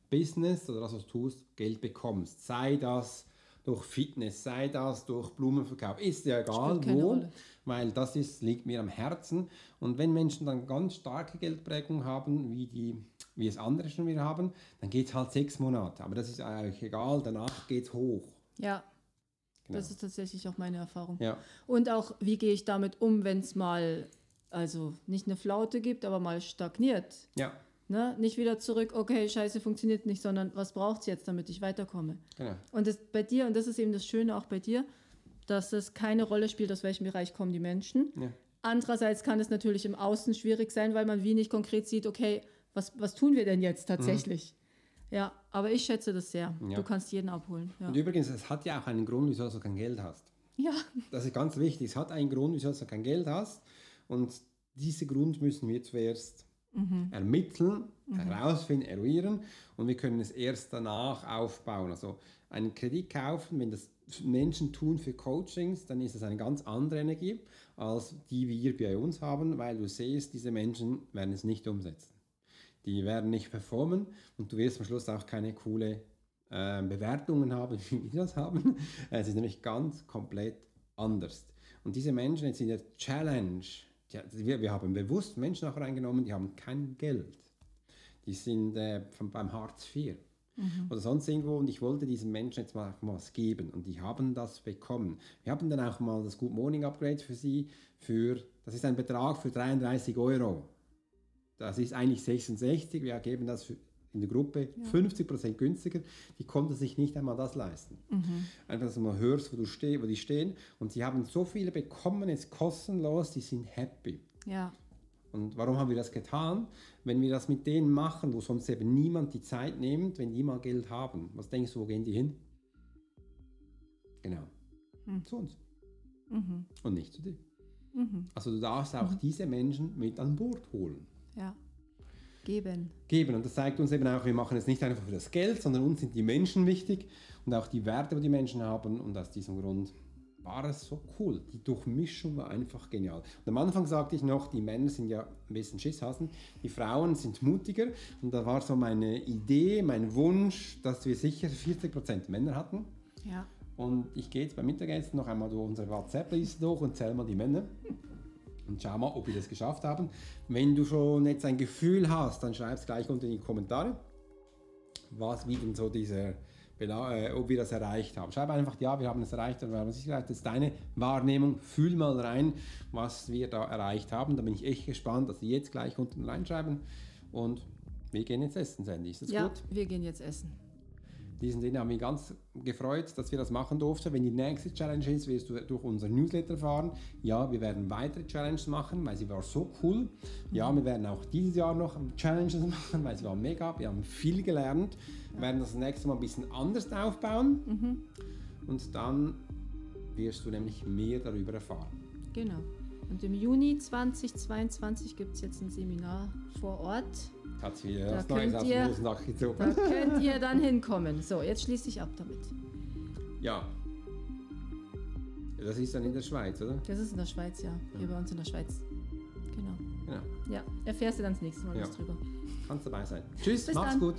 Business oder das, was du tust, Geld bekommst. Sei das durch Fitness, sei das durch Blumenverkauf, ist ja egal wo, Rolle. weil das ist, liegt mir am Herzen. Und wenn Menschen dann ganz starke Geldprägung haben, wie, die, wie es andere schon wieder haben, dann geht es halt sechs Monate. Aber das ist eigentlich egal, danach geht es hoch. Ja, Genau. das ist tatsächlich auch meine Erfahrung. Ja, Und auch, wie gehe ich damit um, wenn es mal, also nicht eine Flaute gibt, aber mal stagniert. ja, Ne? Nicht wieder zurück, okay, scheiße, funktioniert nicht, sondern was braucht es jetzt, damit ich weiterkomme? genau. Und das bei dir, und das ist eben das Schöne auch bei dir, dass es keine Rolle spielt, aus welchem Bereich kommen die Menschen. Ja. Andererseits kann es natürlich im Außen schwierig sein, weil man wie nicht konkret sieht, okay, was, was tun wir denn jetzt tatsächlich? Ja, aber ich schätze das sehr. Mhm. Ja. Du kannst jeden abholen. Ja. Und übrigens, es hat ja auch einen Grund, wieso du kein Geld hast. ja. Das ist ganz wichtig. Es hat einen Grund, wieso du kein Geld hast. Und diesen Grund müssen wir zuerst ermitteln, herausfinden, eruieren. Und wir können es erst danach aufbauen. Also einen Kredit kaufen, wenn das Menschen tun für Coachings, dann ist es eine ganz andere Energie, als die wir bei uns haben, weil du siehst, diese Menschen werden es nicht umsetzen. Die werden nicht performen und du wirst am Schluss auch keine coole äh, Bewertungen haben, [laughs] wie wir das haben. Es ist nämlich ganz komplett anders. Und diese Menschen jetzt in der Challenge, wir, wir haben bewusst Menschen auch reingenommen, die haben kein Geld. Die sind äh, von, beim Hartz IV oder sonst irgendwo und ich wollte diesen Menschen jetzt mal was geben und die haben das bekommen. Wir haben dann auch mal das Good Morning Upgrade für sie für, das ist ein Betrag für 33 Euro. Das ist eigentlich 66, wir geben das für, in der Gruppe 50% günstiger. Die konnten sich nicht einmal das leisten. Einfach, dass du mal hörst, wo, du steh, wo die stehen. Und sie haben so viele bekommen, jetzt kostenlos, die sind happy. ja. Und warum haben wir das getan? Wenn wir das mit denen machen, wo sonst eben niemand die Zeit nimmt, wenn die mal Geld haben, was denkst du, wo gehen die hin? Genau. Zu uns. Und nicht zu dir. Also du darfst auch diese Menschen mit an Bord holen. Ja. Geben. Geben. Und das zeigt uns eben auch, wir machen es nicht einfach für das Geld, sondern uns sind die Menschen wichtig und auch die Werte, die die Menschen haben. Und aus diesem Grund war es so cool. Die Durchmischung war einfach genial. Und am Anfang sagte ich noch, die Männer sind ja ein bisschen Schisshasen, die Frauen sind mutiger. Und da war so meine Idee, mein Wunsch, dass wir sicher 40% Männer hatten. Ja. Und ich gehe jetzt beim Mittagessen noch einmal durch unsere WhatsApp-Liste durch und zähle mal die Männer. Und schau mal, ob wir das geschafft haben. Wenn du schon jetzt ein Gefühl hast, dann schreib es gleich unter in die Kommentare, was wie denn so dieser, äh, ob wir das erreicht haben. Schreib einfach, ja, wir haben es erreicht oder wir haben es nicht erreicht. Das ist deine Wahrnehmung. Fühl mal rein, was wir da erreicht haben. Da bin ich echt gespannt, dass Sie jetzt gleich unten reinschreiben. Und wir gehen jetzt essen, Sandy. Ist das ja, gut? wir gehen jetzt essen. In diesem Sinne haben wir ganz gefreut, dass wir das machen durften. Wenn die nächste Challenge ist, wirst du durch unser Newsletter erfahren. Ja, wir werden weitere Challenges machen, weil sie war so cool. Ja, wir werden auch dieses Jahr noch Challenges [laughs] machen, weil sie war mega. Wir haben viel gelernt. Wir werden das nächste Mal ein bisschen anders aufbauen. Mhm. Und dann wirst du nämlich mehr darüber erfahren. Genau. Und im Juni 2022 gibt es jetzt ein Seminar vor Ort hat sie Da Neues könnt ihr-. Da könnt ihr dann hinkommen. So, jetzt schließe ich ab damit. Ja. Das ist dann in der Schweiz, oder? Das ist in der Schweiz, ja. Hier bei uns in der Schweiz. Genau. Genau. Ja, erfährst du dann das nächste Mal Ja. was drüber. Kannst dabei sein. Tschüss, Bis mach's dann. gut.